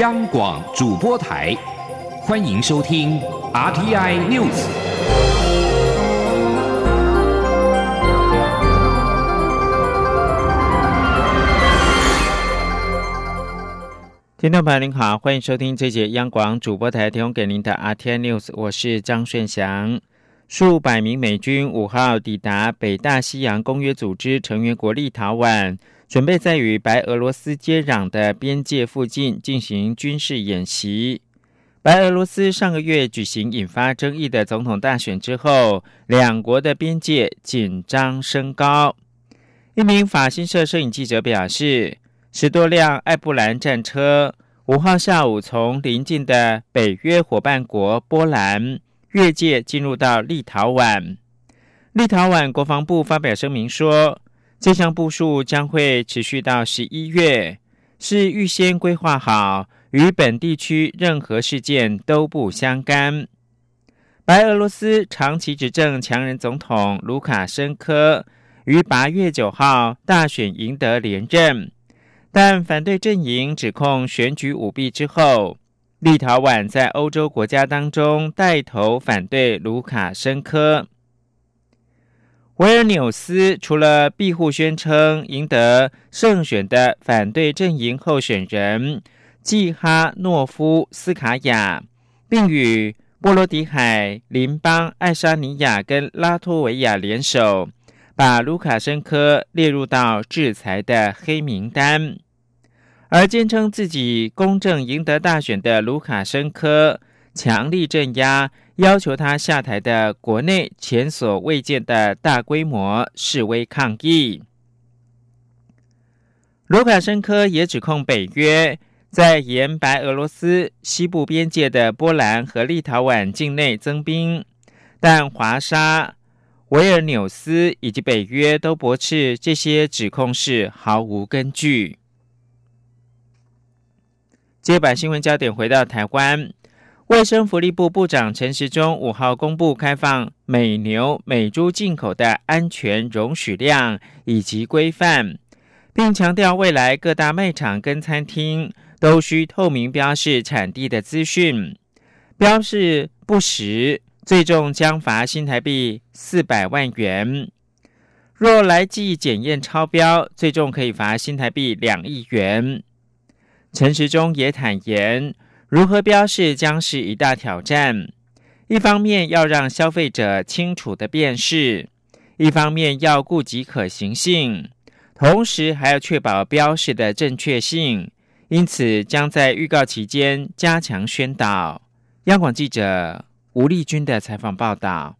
央广主播台，欢迎收听 RTI News。听众朋友您好，欢迎收听这节央广主播台提供给您的 RTI News，我是张顺祥。数百名美军五号抵达北大西洋公约组织成员国立陶宛，准备在与白俄罗斯接壤的边界附近进行军事演习。白俄罗斯上个月举行引发争议的总统大选之后，两国的边界紧张升高。一名法新社摄影记者表示，十多辆艾布兰战车五号下午从邻近的北约伙伴国波兰。越界进入到立陶宛，立陶宛国防部发表声明说，这项部署将会持续到十一月，是预先规划好，与本地区任何事件都不相干。白俄罗斯长期执政强人总统卢卡申科于八月九号大选赢得连任，但反对阵营指控选举舞弊之后。立陶宛在欧洲国家当中带头反对卢卡申科。维尔纽斯除了庇护宣称赢得胜选的反对阵营候选人季哈诺夫斯卡娅，并与波罗的海邻邦爱沙尼亚跟拉脱维亚联手，把卢卡申科列入到制裁的黑名单。而坚称自己公正赢得大选的卢卡申科，强力镇压要求他下台的国内前所未见的大规模示威抗议。卢卡申科也指控北约在沿白俄罗斯西部边界的波兰和立陶宛境内增兵，但华沙、维尔纽斯以及北约都驳斥这些指控是毫无根据。接把新闻焦点回到台湾，卫生福利部部长陈时中五号公布开放美牛、美猪进口的安全容许量以及规范，并强调未来各大卖场跟餐厅都需透明标示产地的资讯，标示不实，最重将罚新台币四百万元；若来记检验超标，最重可以罚新台币两亿元。陈时中也坦言，如何标示将是一大挑战。一方面要让消费者清楚的辨识，一方面要顾及可行性，同时还要确保标示的正确性。因此，将在预告期间加强宣导。央广记者吴丽君的采访报道。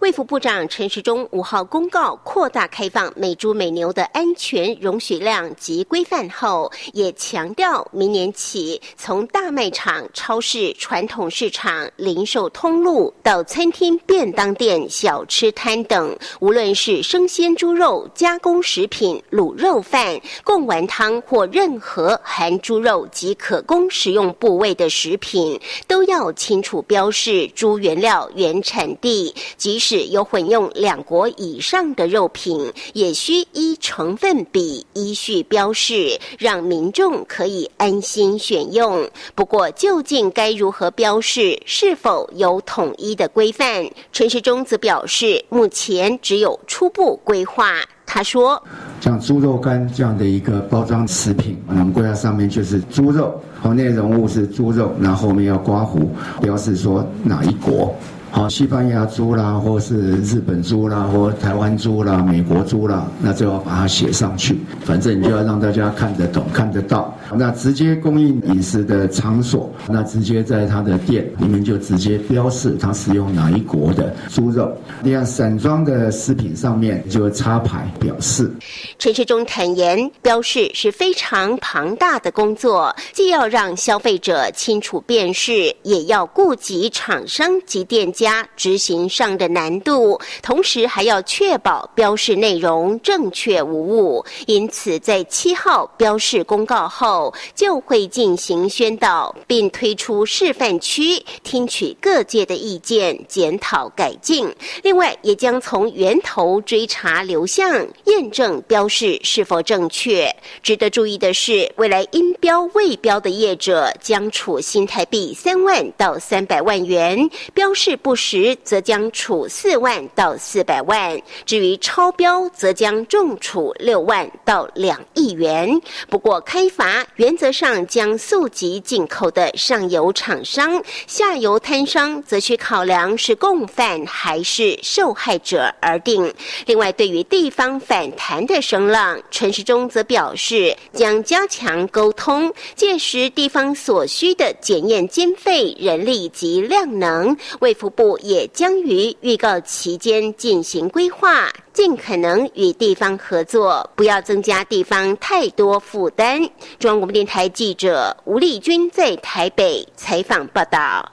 卫福部长陈时中五号公告扩大开放美猪美牛的安全容许量及规范后，也强调明年起，从大卖场、超市、传统市场、零售通路到餐厅、便当店、小吃摊等，无论是生鲜猪肉、加工食品、卤肉饭、贡丸汤或任何含猪肉及可供食用部位的食品，都要清楚标示猪原料原产地。即使有混用两国以上的肉品，也需依成分比依序标示，让民众可以安心选用。不过，究竟该如何标示，是否有统一的规范？陈世忠则表示，目前只有初步规划。他说：“像猪肉干这样的一个包装食品，我们规划上面就是猪肉，后内容物是猪肉，然后后面要刮胡标示说哪一国。”好，西班牙猪啦，或是日本猪啦，或台湾猪啦，美国猪啦，那就要把它写上去。反正你就要让大家看得懂、看得到。那直接供应饮食的场所，那直接在他的店里面就直接标示他使用哪一国的猪肉。你看，散装的食品上面就插牌表示。陈世忠坦言，标示是非常庞大的工作，既要让消费者清楚辨识，也要顾及厂商及店家。加执行上的难度，同时还要确保标示内容正确无误。因此，在七号标示公告后，就会进行宣导，并推出示范区，听取各界的意见，检讨改进。另外，也将从源头追查流向，验证标示是否正确。值得注意的是，未来因标未标的业者将处新台币三万到三百万元，标示不时则将处四万到四百万。至于超标，则将重处六万到两亿元。不过，开罚原则上将溯及进口的上游厂商，下游摊商则需考量是共犯还是受害者而定。另外，对于地方反弹的声浪，陈时中则表示将加强沟通，届时地方所需的检验经费、人力及量能，为福部也将于预告期间进行规划，尽可能与地方合作，不要增加地方太多负担。中央广播电台记者吴丽君在台北采访报道。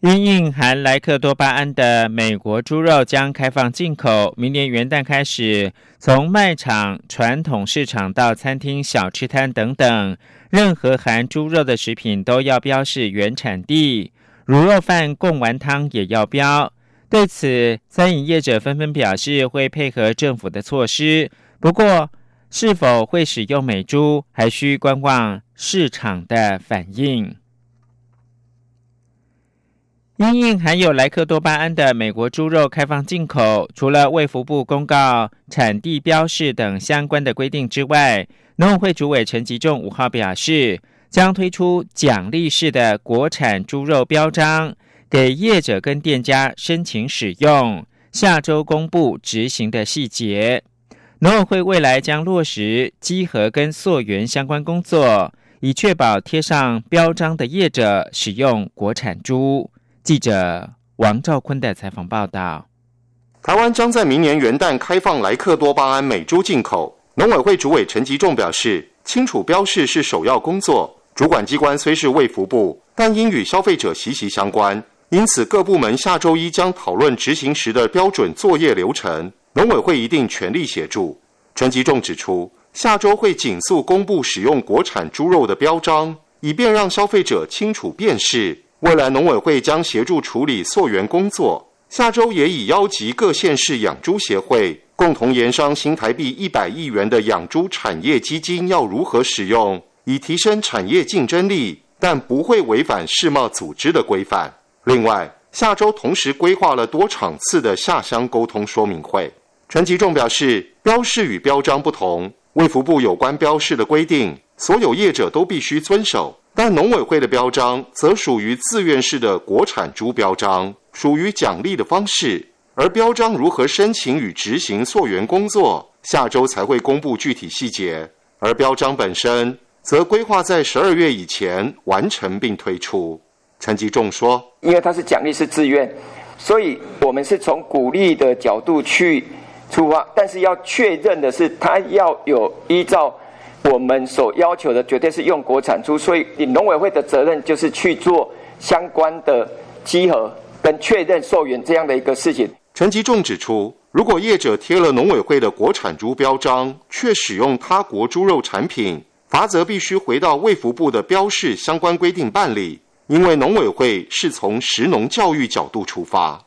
因应含莱克多巴胺的美国猪肉将开放进口，明年元旦开始，从卖场、传统市场到餐厅、小吃摊等等，任何含猪肉的食品都要标示原产地。卤肉饭、贡丸汤也要标。对此，餐饮业者纷纷表示会配合政府的措施，不过是否会使用美猪，还需观望市场的反应。因应含有莱克多巴胺的美国猪肉开放进口，除了卫福部公告产地标示等相关的规定之外，农委会主委陈吉仲五号表示，将推出奖励式的国产猪肉标章，给业者跟店家申请使用。下周公布执行的细节。农委会未来将落实稽核跟溯源相关工作，以确保贴上标章的业者使用国产猪。记者王兆坤的采访报道：台湾将在明年元旦开放莱克多巴胺美猪进口。农委会主委陈吉仲表示，清楚标示是首要工作。主管机关虽是卫福部，但因与消费者息息相关，因此各部门下周一将讨论执行时的标准作业流程。农委会一定全力协助。陈吉仲指出，下周会紧速公布使用国产猪肉的标章，以便让消费者清楚辨识。未来农委会将协助处理溯源工作，下周也已邀集各县市养猪协会，共同研商新台币一百亿元的养猪产业基金要如何使用，以提升产业竞争力，但不会违反世贸组织的规范。另外，下周同时规划了多场次的下乡沟通说明会。陈吉仲表示，标示与标章不同，卫福部有关标示的规定，所有业者都必须遵守。但农委会的标章则属于自愿式的国产猪标章，属于奖励的方式。而标章如何申请与执行溯源工作，下周才会公布具体细节。而标章本身则规划在十二月以前完成并推出。陈吉仲说：“因为它是奖励是自愿，所以我们是从鼓励的角度去出发，但是要确认的是，它要有依照。”我们所要求的绝对是用国产猪，所以你农委会的责任就是去做相关的稽核跟确认溯源这样的一个事情。陈吉仲指出，如果业者贴了农委会的国产猪标章，却使用他国猪肉产品，罚则必须回到卫福部的标示相关规定办理。因为农委会是从食农教育角度出发，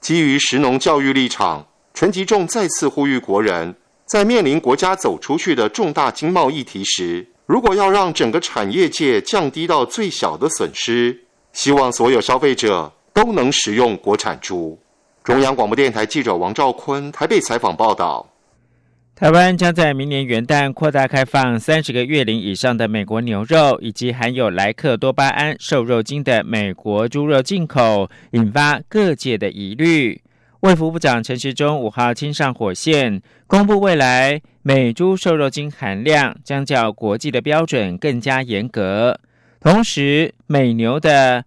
基于食农教育立场，陈吉仲再次呼吁国人。在面临国家走出去的重大经贸议题时，如果要让整个产业界降低到最小的损失，希望所有消费者都能食用国产猪。中央广播电台记者王兆坤台北采访报道：台湾将在明年元旦扩大开放三十个月龄以上的美国牛肉以及含有莱克多巴胺瘦肉精的美国猪肉进口，引发各界的疑虑。卫福部长陈时中五号亲上火线，公布未来美猪瘦肉精含量将较国际的标准更加严格。同时，美牛的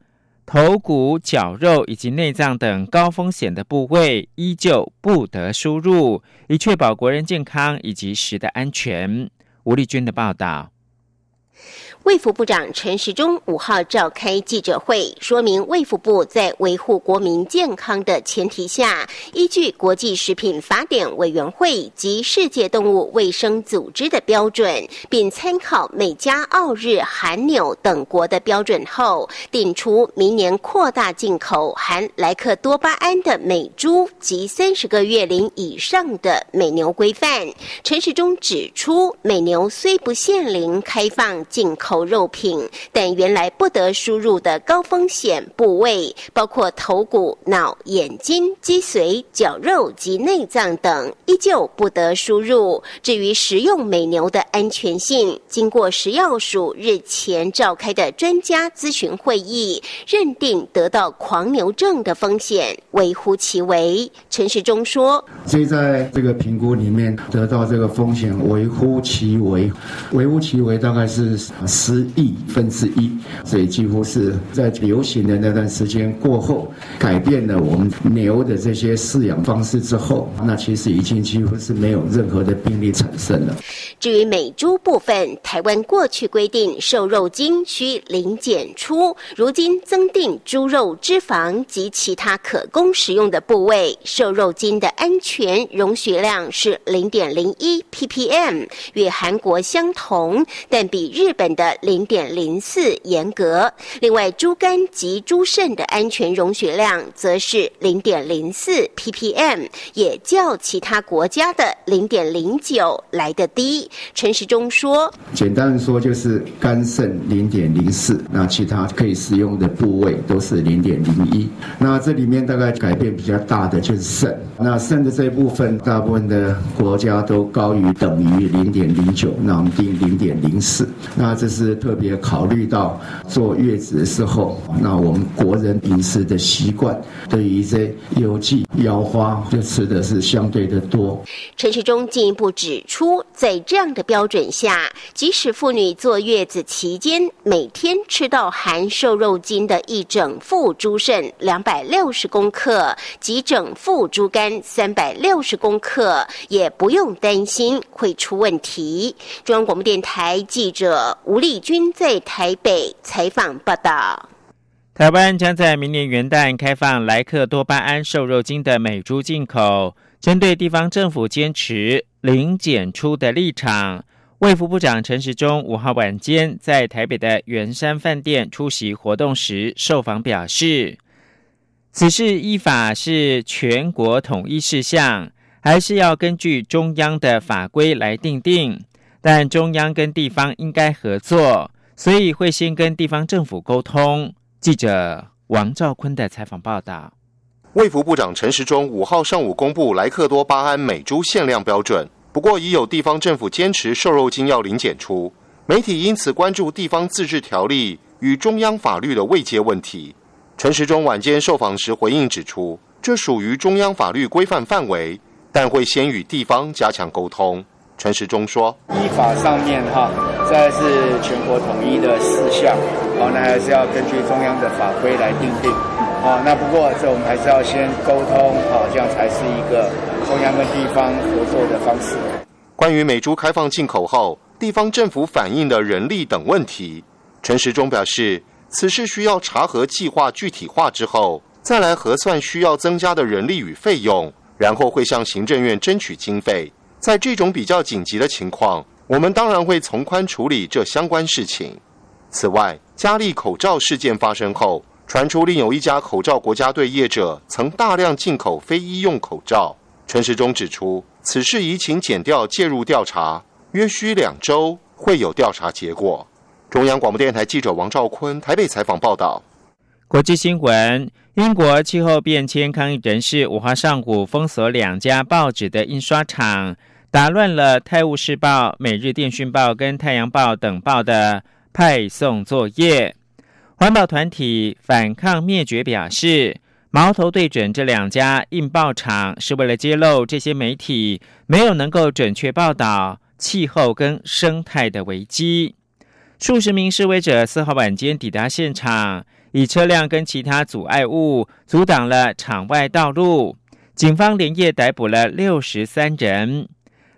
头骨、绞肉以及内脏等高风险的部位依旧不得输入，以确保国人健康以及食的安全。吴丽君的报道。卫福部长陈时中五号召开记者会，说明卫福部在维护国民健康的前提下，依据国际食品法典委员会及世界动物卫生组织的标准，并参考美加、澳、日、韩、纽等国的标准后，定出明年扩大进口含莱克多巴胺的美猪及三十个月龄以上的美牛规范。陈时中指出，美牛虽不限龄开放进口。肉品，但原来不得输入的高风险部位，包括头骨、脑、眼睛、脊髓、绞肉及内脏等，依旧不得输入。至于食用美牛的安全性，经过食药署日前召开的专家咨询会议，认定得到狂牛症的风险微乎其微。陈时中说：“所以在这个评估里面，得到这个风险微乎其微，微乎其微大概是。”十亿分之一，所以几乎是在流行的那段时间过后，改变了我们牛的这些饲养方式之后，那其实已经几乎是没有任何的病例产生了。至于美猪部分，台湾过去规定瘦肉精需零检出，如今增订猪肉脂肪及其他可供食用的部位瘦肉精的安全容许量是零点零一 ppm，与韩国相同，但比日日本的。零点零四严格，另外猪肝及猪肾的安全容许量则是零点零四 ppm，也较其他国家的零点零九来得低。陈时中说：“简单说就是肝肾零点零四，那其他可以使用的部位都是零点零一。那这里面大概改变比较大的就是肾，那肾的这一部分，大部分的国家都高于等于零点零九，那我们定零点零四，那这是。”特别考虑到坐月子的时候，那我们国人饮食的习惯，对于这有机腰花就吃的是相对的多。陈世忠进一步指出，在这样的标准下，即使妇女坐月子期间每天吃到含瘦肉精的一整副猪肾两百六十公克及整副猪肝三百六十公克，也不用担心会出问题。中央广播电台记者吴丽。军在台北采访报道：台湾将在明年元旦开放莱克多巴胺瘦肉精的美猪进口。针对地方政府坚持零检出的立场，卫福部长陈时中五号晚间在台北的圆山饭店出席活动时受访表示，此事依法是全国统一事项，还是要根据中央的法规来定定。但中央跟地方应该合作，所以会先跟地方政府沟通。记者王兆坤的采访报道。卫福部长陈时中五号上午公布莱克多巴胺每猪限量标准，不过已有地方政府坚持瘦肉精要零检出，媒体因此关注地方自治条例与中央法律的未接问题。陈时中晚间受访时回应指出，这属于中央法律规范范围，但会先与地方加强沟通。陈时中说：“依法上面哈，这是全国统一的事项，好，那还是要根据中央的法规来定定，好，那不过这我们还是要先沟通，好，这样才是一个中央跟地方合作的方式。”关于美猪开放进口后，地方政府反映的人力等问题，陈时中表示，此事需要查核计划具体化之后，再来核算需要增加的人力与费用，然后会向行政院争取经费。在这种比较紧急的情况，我们当然会从宽处理这相关事情。此外，佳丽口罩事件发生后，传出另有一家口罩国家队业者曾大量进口非医用口罩。陈时中指出，此事已请检调介入调查，约需两周会有调查结果。中央广播电台记者王兆坤台北采访报道。国际新闻：英国气候变迁抗议人士五号上午封锁两家报纸的印刷厂。打乱了《泰晤士报》《每日电讯报》跟《太阳报》等报的派送作业。环保团体反抗灭绝表示，矛头对准这两家印报厂，是为了揭露这些媒体没有能够准确报道气候跟生态的危机。数十名示威者四号晚间抵达现场，以车辆跟其他阻碍物阻挡了场外道路。警方连夜逮捕了六十三人。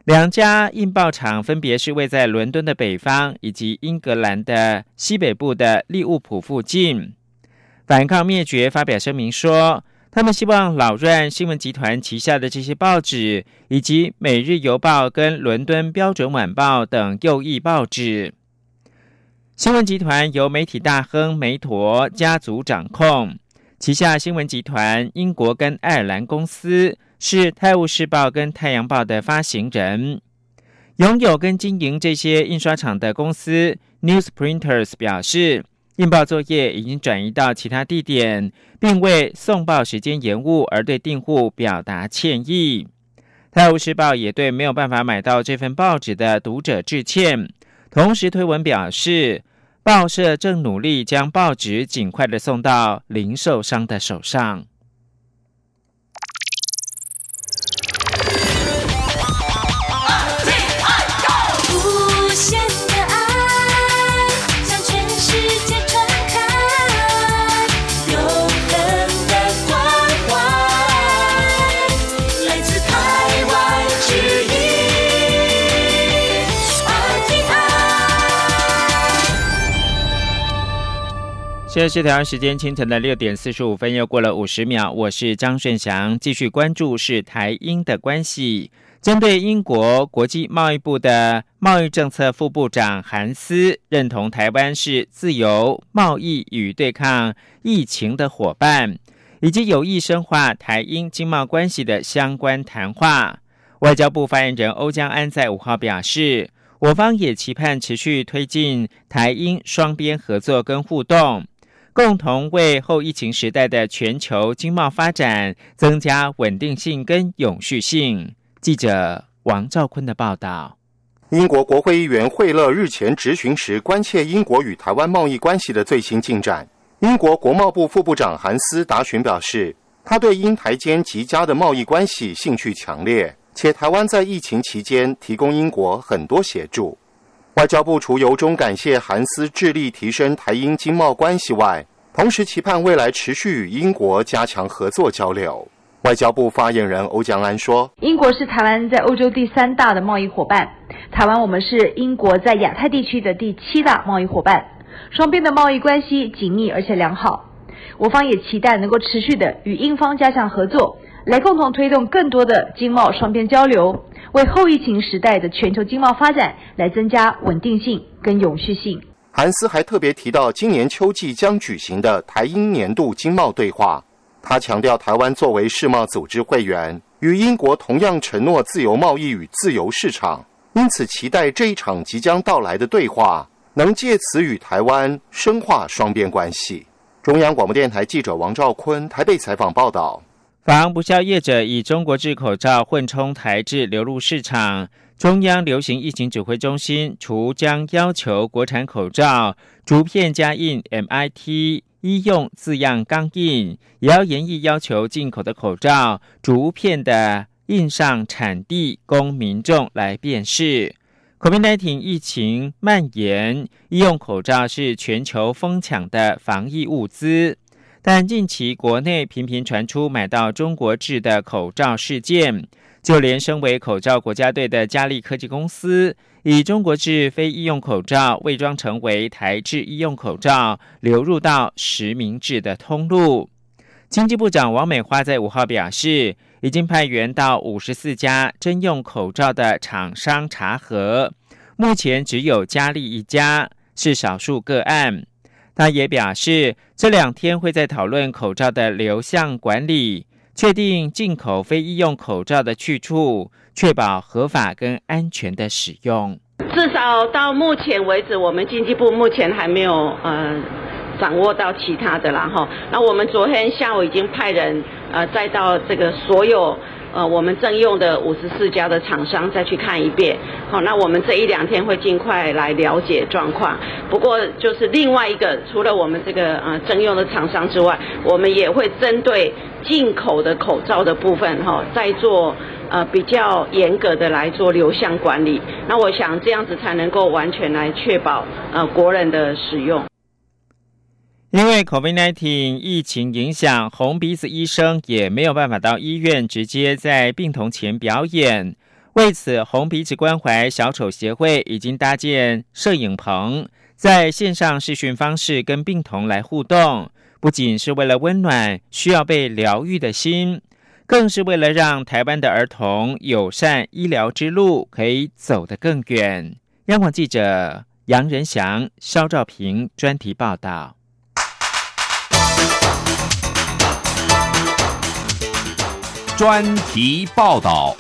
两家印报厂分别是位在伦敦的北方以及英格兰的西北部的利物浦附近。反抗灭绝发表声明说，他们希望老乱新闻集团旗下的这些报纸，以及《每日邮报》跟《伦敦标准晚报》等右翼报纸。新闻集团由媒体大亨梅陀家族掌控，旗下新闻集团英国跟爱尔兰公司是《泰晤士报》跟《太阳报》的发行人，拥有跟经营这些印刷厂的公司 Newsprinters 表示，印报作业已经转移到其他地点，并为送报时间延误而对订户表达歉意。《泰晤士报》也对没有办法买到这份报纸的读者致歉，同时推文表示。报社正努力将报纸尽快的送到零售商的手上。现在是台湾时间清晨的六点四十五分，又过了五十秒。我是张顺祥，继续关注是台英的关系。针对英国国际贸易部的贸易政策副部长韩斯认同台湾是自由贸易与对抗疫情的伙伴，以及有意深化台英经贸关系的相关谈话。外交部发言人欧江安在五号表示，我方也期盼持续推进台英双边合作跟互动。共同为后疫情时代的全球经贸发展增加稳定性跟永续性。记者王兆坤的报道：英国国会议员惠勒日前质询时，关切英国与台湾贸易关系的最新进展。英国国贸部副部长韩斯答询表示，他对英台间极佳的贸易关系兴趣强烈，且台湾在疫情期间提供英国很多协助。外交部除由衷感谢韩斯致力提升台英经贸关系外，同时期盼未来持续与英国加强合作交流。外交部发言人欧江安说：“英国是台湾在欧洲第三大的贸易伙伴，台湾我们是英国在亚太地区的第七大贸易伙伴，双边的贸易关系紧密而且良好。我方也期待能够持续的与英方加强合作，来共同推动更多的经贸双边交流。”为后疫情时代的全球经贸发展来增加稳定性跟永续性。韩斯还特别提到，今年秋季将举行的台英年度经贸对话。他强调，台湾作为世贸组织会员，与英国同样承诺自由贸易与自由市场，因此期待这一场即将到来的对话，能借此与台湾深化双边关系。中央广播电台记者王兆坤台北采访报道。防不肖业者以中国制口罩混充台制流入市场，中央流行疫情指挥中心除将要求国产口罩逐片加印 “MIT” 医用字样钢印，也要严厉要求进口的口罩逐片的印上产地，供民众来辨识。COVID-19 疫情蔓延，医用口罩是全球疯抢的防疫物资。但近期国内频频传出买到中国制的口罩事件，就连身为口罩国家队的嘉利科技公司，以中国制非医用口罩伪装成为台制医用口罩，流入到实名制的通路。经济部长王美花在五号表示，已经派员到五十四家征用口罩的厂商查核，目前只有嘉利一家是少数个案。他也表示，这两天会在讨论口罩的流向管理，确定进口非医用口罩的去处，确保合法跟安全的使用。至少到目前为止，我们经济部目前还没有呃掌握到其他的啦哈。那我们昨天下午已经派人呃再到这个所有。呃，我们正用的五十四家的厂商再去看一遍，好，那我们这一两天会尽快来了解状况。不过，就是另外一个，除了我们这个呃正用的厂商之外，我们也会针对进口的口罩的部分，哈，再做呃比较严格的来做流向管理。那我想这样子才能够完全来确保呃国人的使用。因为 COVID-19 疫情影响，红鼻子医生也没有办法到医院直接在病童前表演。为此，红鼻子关怀小丑协会已经搭建摄影棚，在线上视讯方式跟病童来互动，不仅是为了温暖需要被疗愈的心，更是为了让台湾的儿童友善医疗之路可以走得更远。央广记者杨仁祥、肖兆平专题报道。专题报道。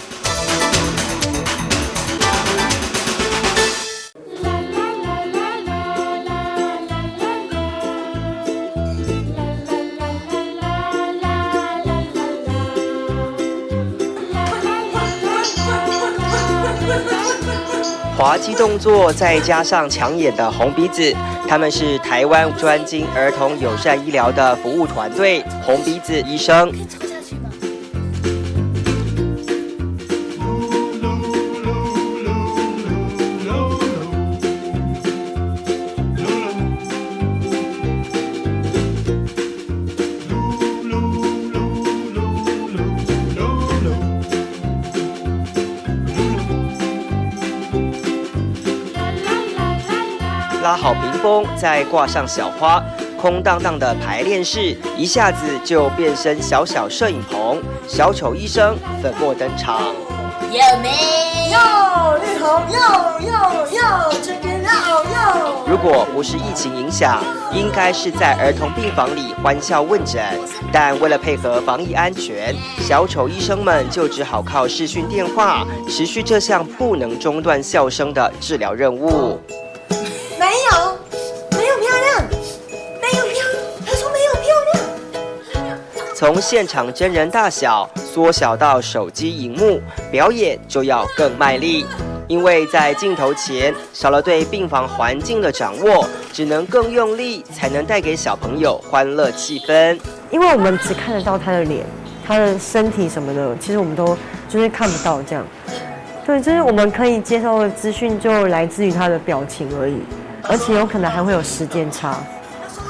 滑稽动作再加上抢眼的红鼻子，他们是台湾专精儿童友善医疗的服务团队——红鼻子医生。拉好屏风，再挂上小花，空荡荡的排练室一下子就变身小小摄影棚。小丑医生粉墨登场，有没有绿红？有有有，这个有有。如果不是疫情影响，应该是在儿童病房里欢笑问诊。但为了配合防疫安全，小丑医生们就只好靠视讯电话，持续这项不能中断笑声的治疗任务。从现场真人大小缩小到手机荧幕，表演就要更卖力，因为在镜头前少了对病房环境的掌握，只能更用力，才能带给小朋友欢乐气氛。因为我们只看得到他的脸、他的身体什么的，其实我们都就是看不到这样。对，就是我们可以接受的资讯就来自于他的表情而已。而且有可能还会有时间差，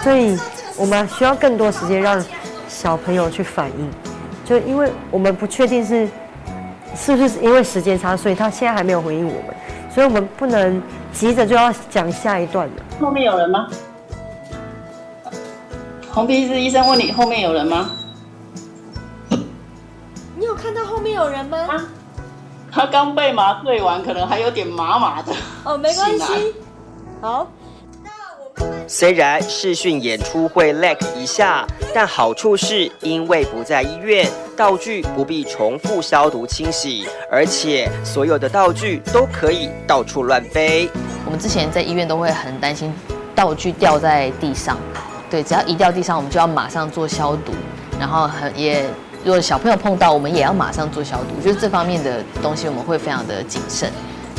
所以我们需要更多时间让小朋友去反应。就因为我们不确定是是不是因为时间差，所以他现在还没有回应我们，所以我们不能急着就要讲下一段了。后面有人吗？红鼻子医生问你后面有人吗？你有看到后面有人吗？他刚被麻醉完，可能还有点麻麻的。哦，没关系。好，虽然视讯演出会 lag 一下，但好处是因为不在医院，道具不必重复消毒清洗，而且所有的道具都可以到处乱飞。我们之前在医院都会很担心道具掉在地上，对，只要一掉地上，我们就要马上做消毒，然后很也如果小朋友碰到，我们也要马上做消毒，就是这方面的东西我们会非常的谨慎，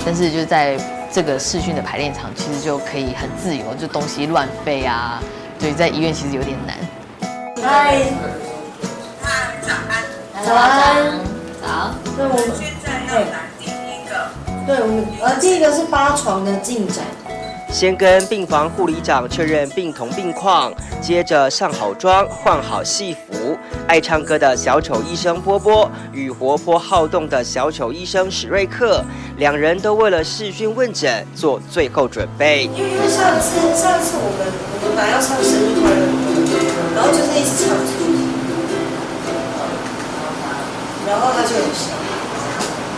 但是就在。这个视讯的排练场其实就可以很自由，就东西乱飞啊，所以在医院其实有点难。嗨，嗨，早安，早安，早。对，我们现在要来第一个，对，我们呃，第一个是八床的进展。先跟病房护理长确认病童病况，接着上好妆、换好戏服。爱唱歌的小丑医生波波与活泼好动的小丑医生史瑞克，两人都为了视讯问诊做最后准备。因为上次上次我们我们本来要唱生日快乐，然后就是一直唱，然后他就有笑。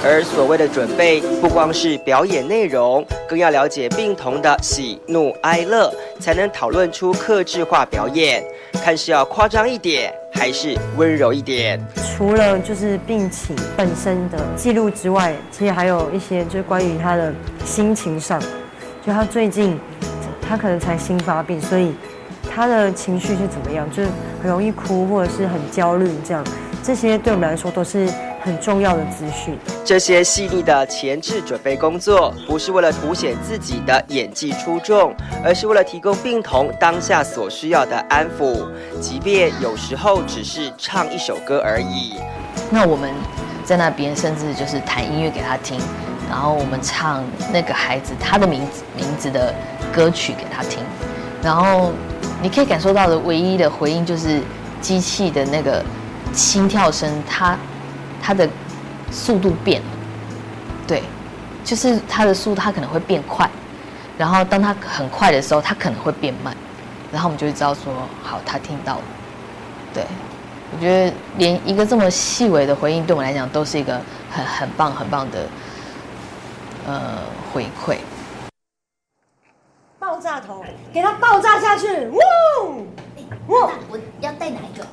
而所谓的准备，不光是表演内容，更要了解病童的喜怒哀乐，才能讨论出克制化表演。看是要夸张一点，还是温柔一点？除了就是病情本身的记录之外，其实还有一些就是关于他的心情上，就他最近他可能才新发病，所以他的情绪是怎么样？就是很容易哭，或者是很焦虑这样。这些对我们来说都是。很重要的资讯，这些细腻的前置准备工作，不是为了凸显自己的演技出众，而是为了提供病童当下所需要的安抚，即便有时候只是唱一首歌而已。那我们在那边甚至就是弹音乐给他听，然后我们唱那个孩子他的名字名字的歌曲给他听，然后你可以感受到的唯一的回应就是机器的那个心跳声，它。它的速度变了，对，就是他的速度他可能会变快，然后当他很快的时候，他可能会变慢，然后我们就会知道说，好，他听到了。对，我觉得连一个这么细微的回应，对我们来讲都是一个很很棒很棒的呃回馈。爆炸头，给它爆炸下去！哇！哇！我要带哪一个？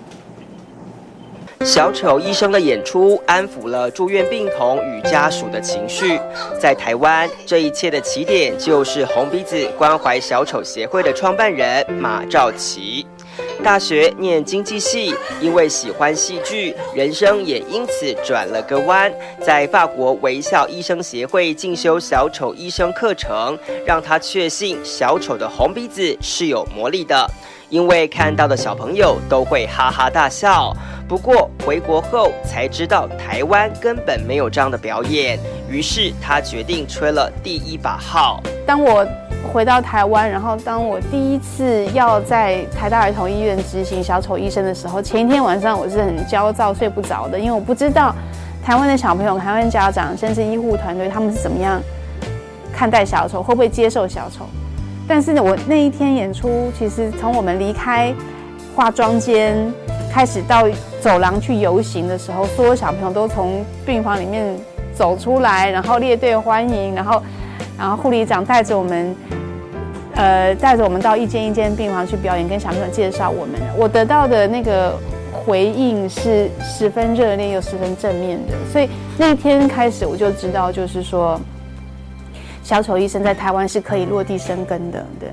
小丑医生的演出安抚了住院病童与家属的情绪。在台湾，这一切的起点就是红鼻子关怀小丑协会的创办人马兆琪。大学念经济系，因为喜欢戏剧，人生也因此转了个弯。在法国微笑医生协会进修小丑医生课程，让他确信小丑的红鼻子是有魔力的。因为看到的小朋友都会哈哈大笑。不过回国后才知道台湾根本没有这样的表演，于是他决定吹了第一把号。当我回到台湾，然后当我第一次要在台大儿童医院执行小丑医生的时候，前一天晚上我是很焦躁、睡不着的，因为我不知道台湾的小朋友、台湾家长甚至医护团队他们是怎么样看待小丑，会不会接受小丑。但是呢，我那一天演出，其实从我们离开化妆间开始到走廊去游行的时候，所有小朋友都从病房里面走出来，然后列队欢迎，然后，然后护理长带着我们，呃，带着我们到一间一间病房去表演，跟小朋友介绍我们。我得到的那个回应是十分热烈又十分正面的，所以那天开始我就知道，就是说。小丑医生在台湾是可以落地生根的，对。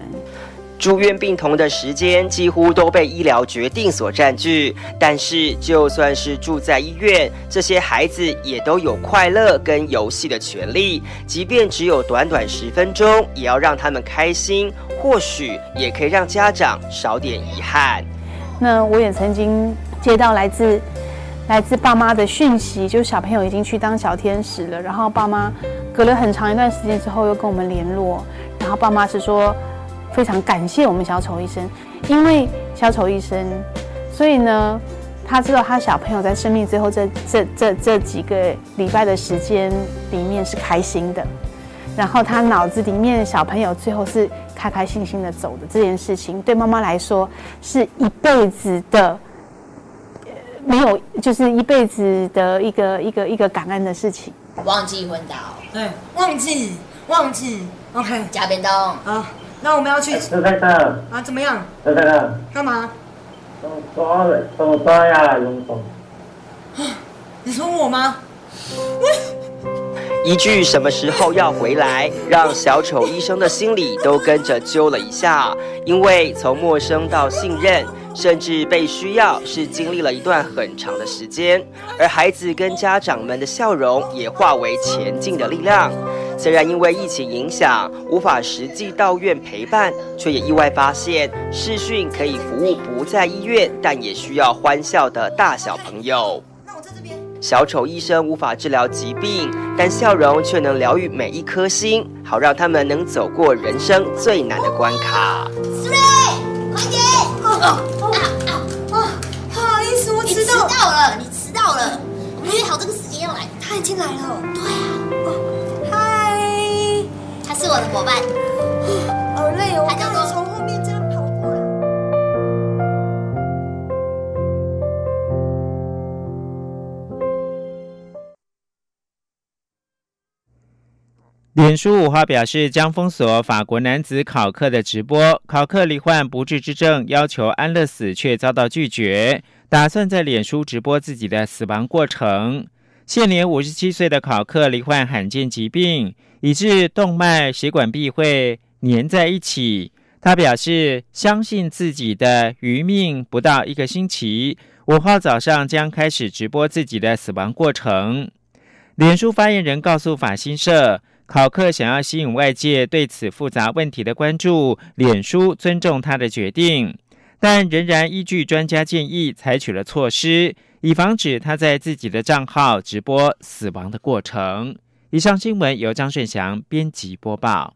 住院病童的时间几乎都被医疗决定所占据，但是就算是住在医院，这些孩子也都有快乐跟游戏的权利，即便只有短短十分钟，也要让他们开心，或许也可以让家长少点遗憾。那我也曾经接到来自。来自爸妈的讯息，就是小朋友已经去当小天使了。然后爸妈隔了很长一段时间之后又跟我们联络，然后爸妈是说非常感谢我们小丑医生，因为小丑医生，所以呢，他知道他小朋友在生命最后这这这这几个礼拜的时间里面是开心的，然后他脑子里面小朋友最后是开开心心的走的这件事情，对妈妈来说是一辈子的。没有，就是一辈子的一个一个一个感恩的事情。忘记昏倒，对，忘记忘记，OK，加便当啊。那我们要去。吃太大了啊？怎么样？吃太大。干嘛？抓了，我抓下来用手。你说我吗？一句什么时候要回来，让小丑医生的心里都跟着揪了一下，因为从陌生到信任。甚至被需要是经历了一段很长的时间，而孩子跟家长们的笑容也化为前进的力量。虽然因为疫情影响无法实际到院陪伴，却也意外发现视讯可以服务不在医院但也需要欢笑的大小朋友。小丑医生无法治疗疾病，但笑容却能疗愈每一颗心，好让他们能走过人生最难的关卡。快点！啊啊啊！不好意思，我迟到了。你迟到了，我们约好这个时间要来。他已经来了。对。伙伴。好累哦。他叫做从后面这样跑过来。脸书五号表示，将封锁法国男子考克的直播。考克罹患不治之症，要求安乐死却遭到拒绝，打算在脸书直播自己的死亡过程。现年五十七岁的考克罹患罕见疾病，以致动脉血管壁会粘在一起。他表示，相信自己的余命不到一个星期。五号早上将开始直播自己的死亡过程。脸书发言人告诉法新社。考克想要吸引外界对此复杂问题的关注，脸书尊重他的决定，但仍然依据专家建议采取了措施，以防止他在自己的账号直播死亡的过程。以上新闻由张顺祥编辑播报。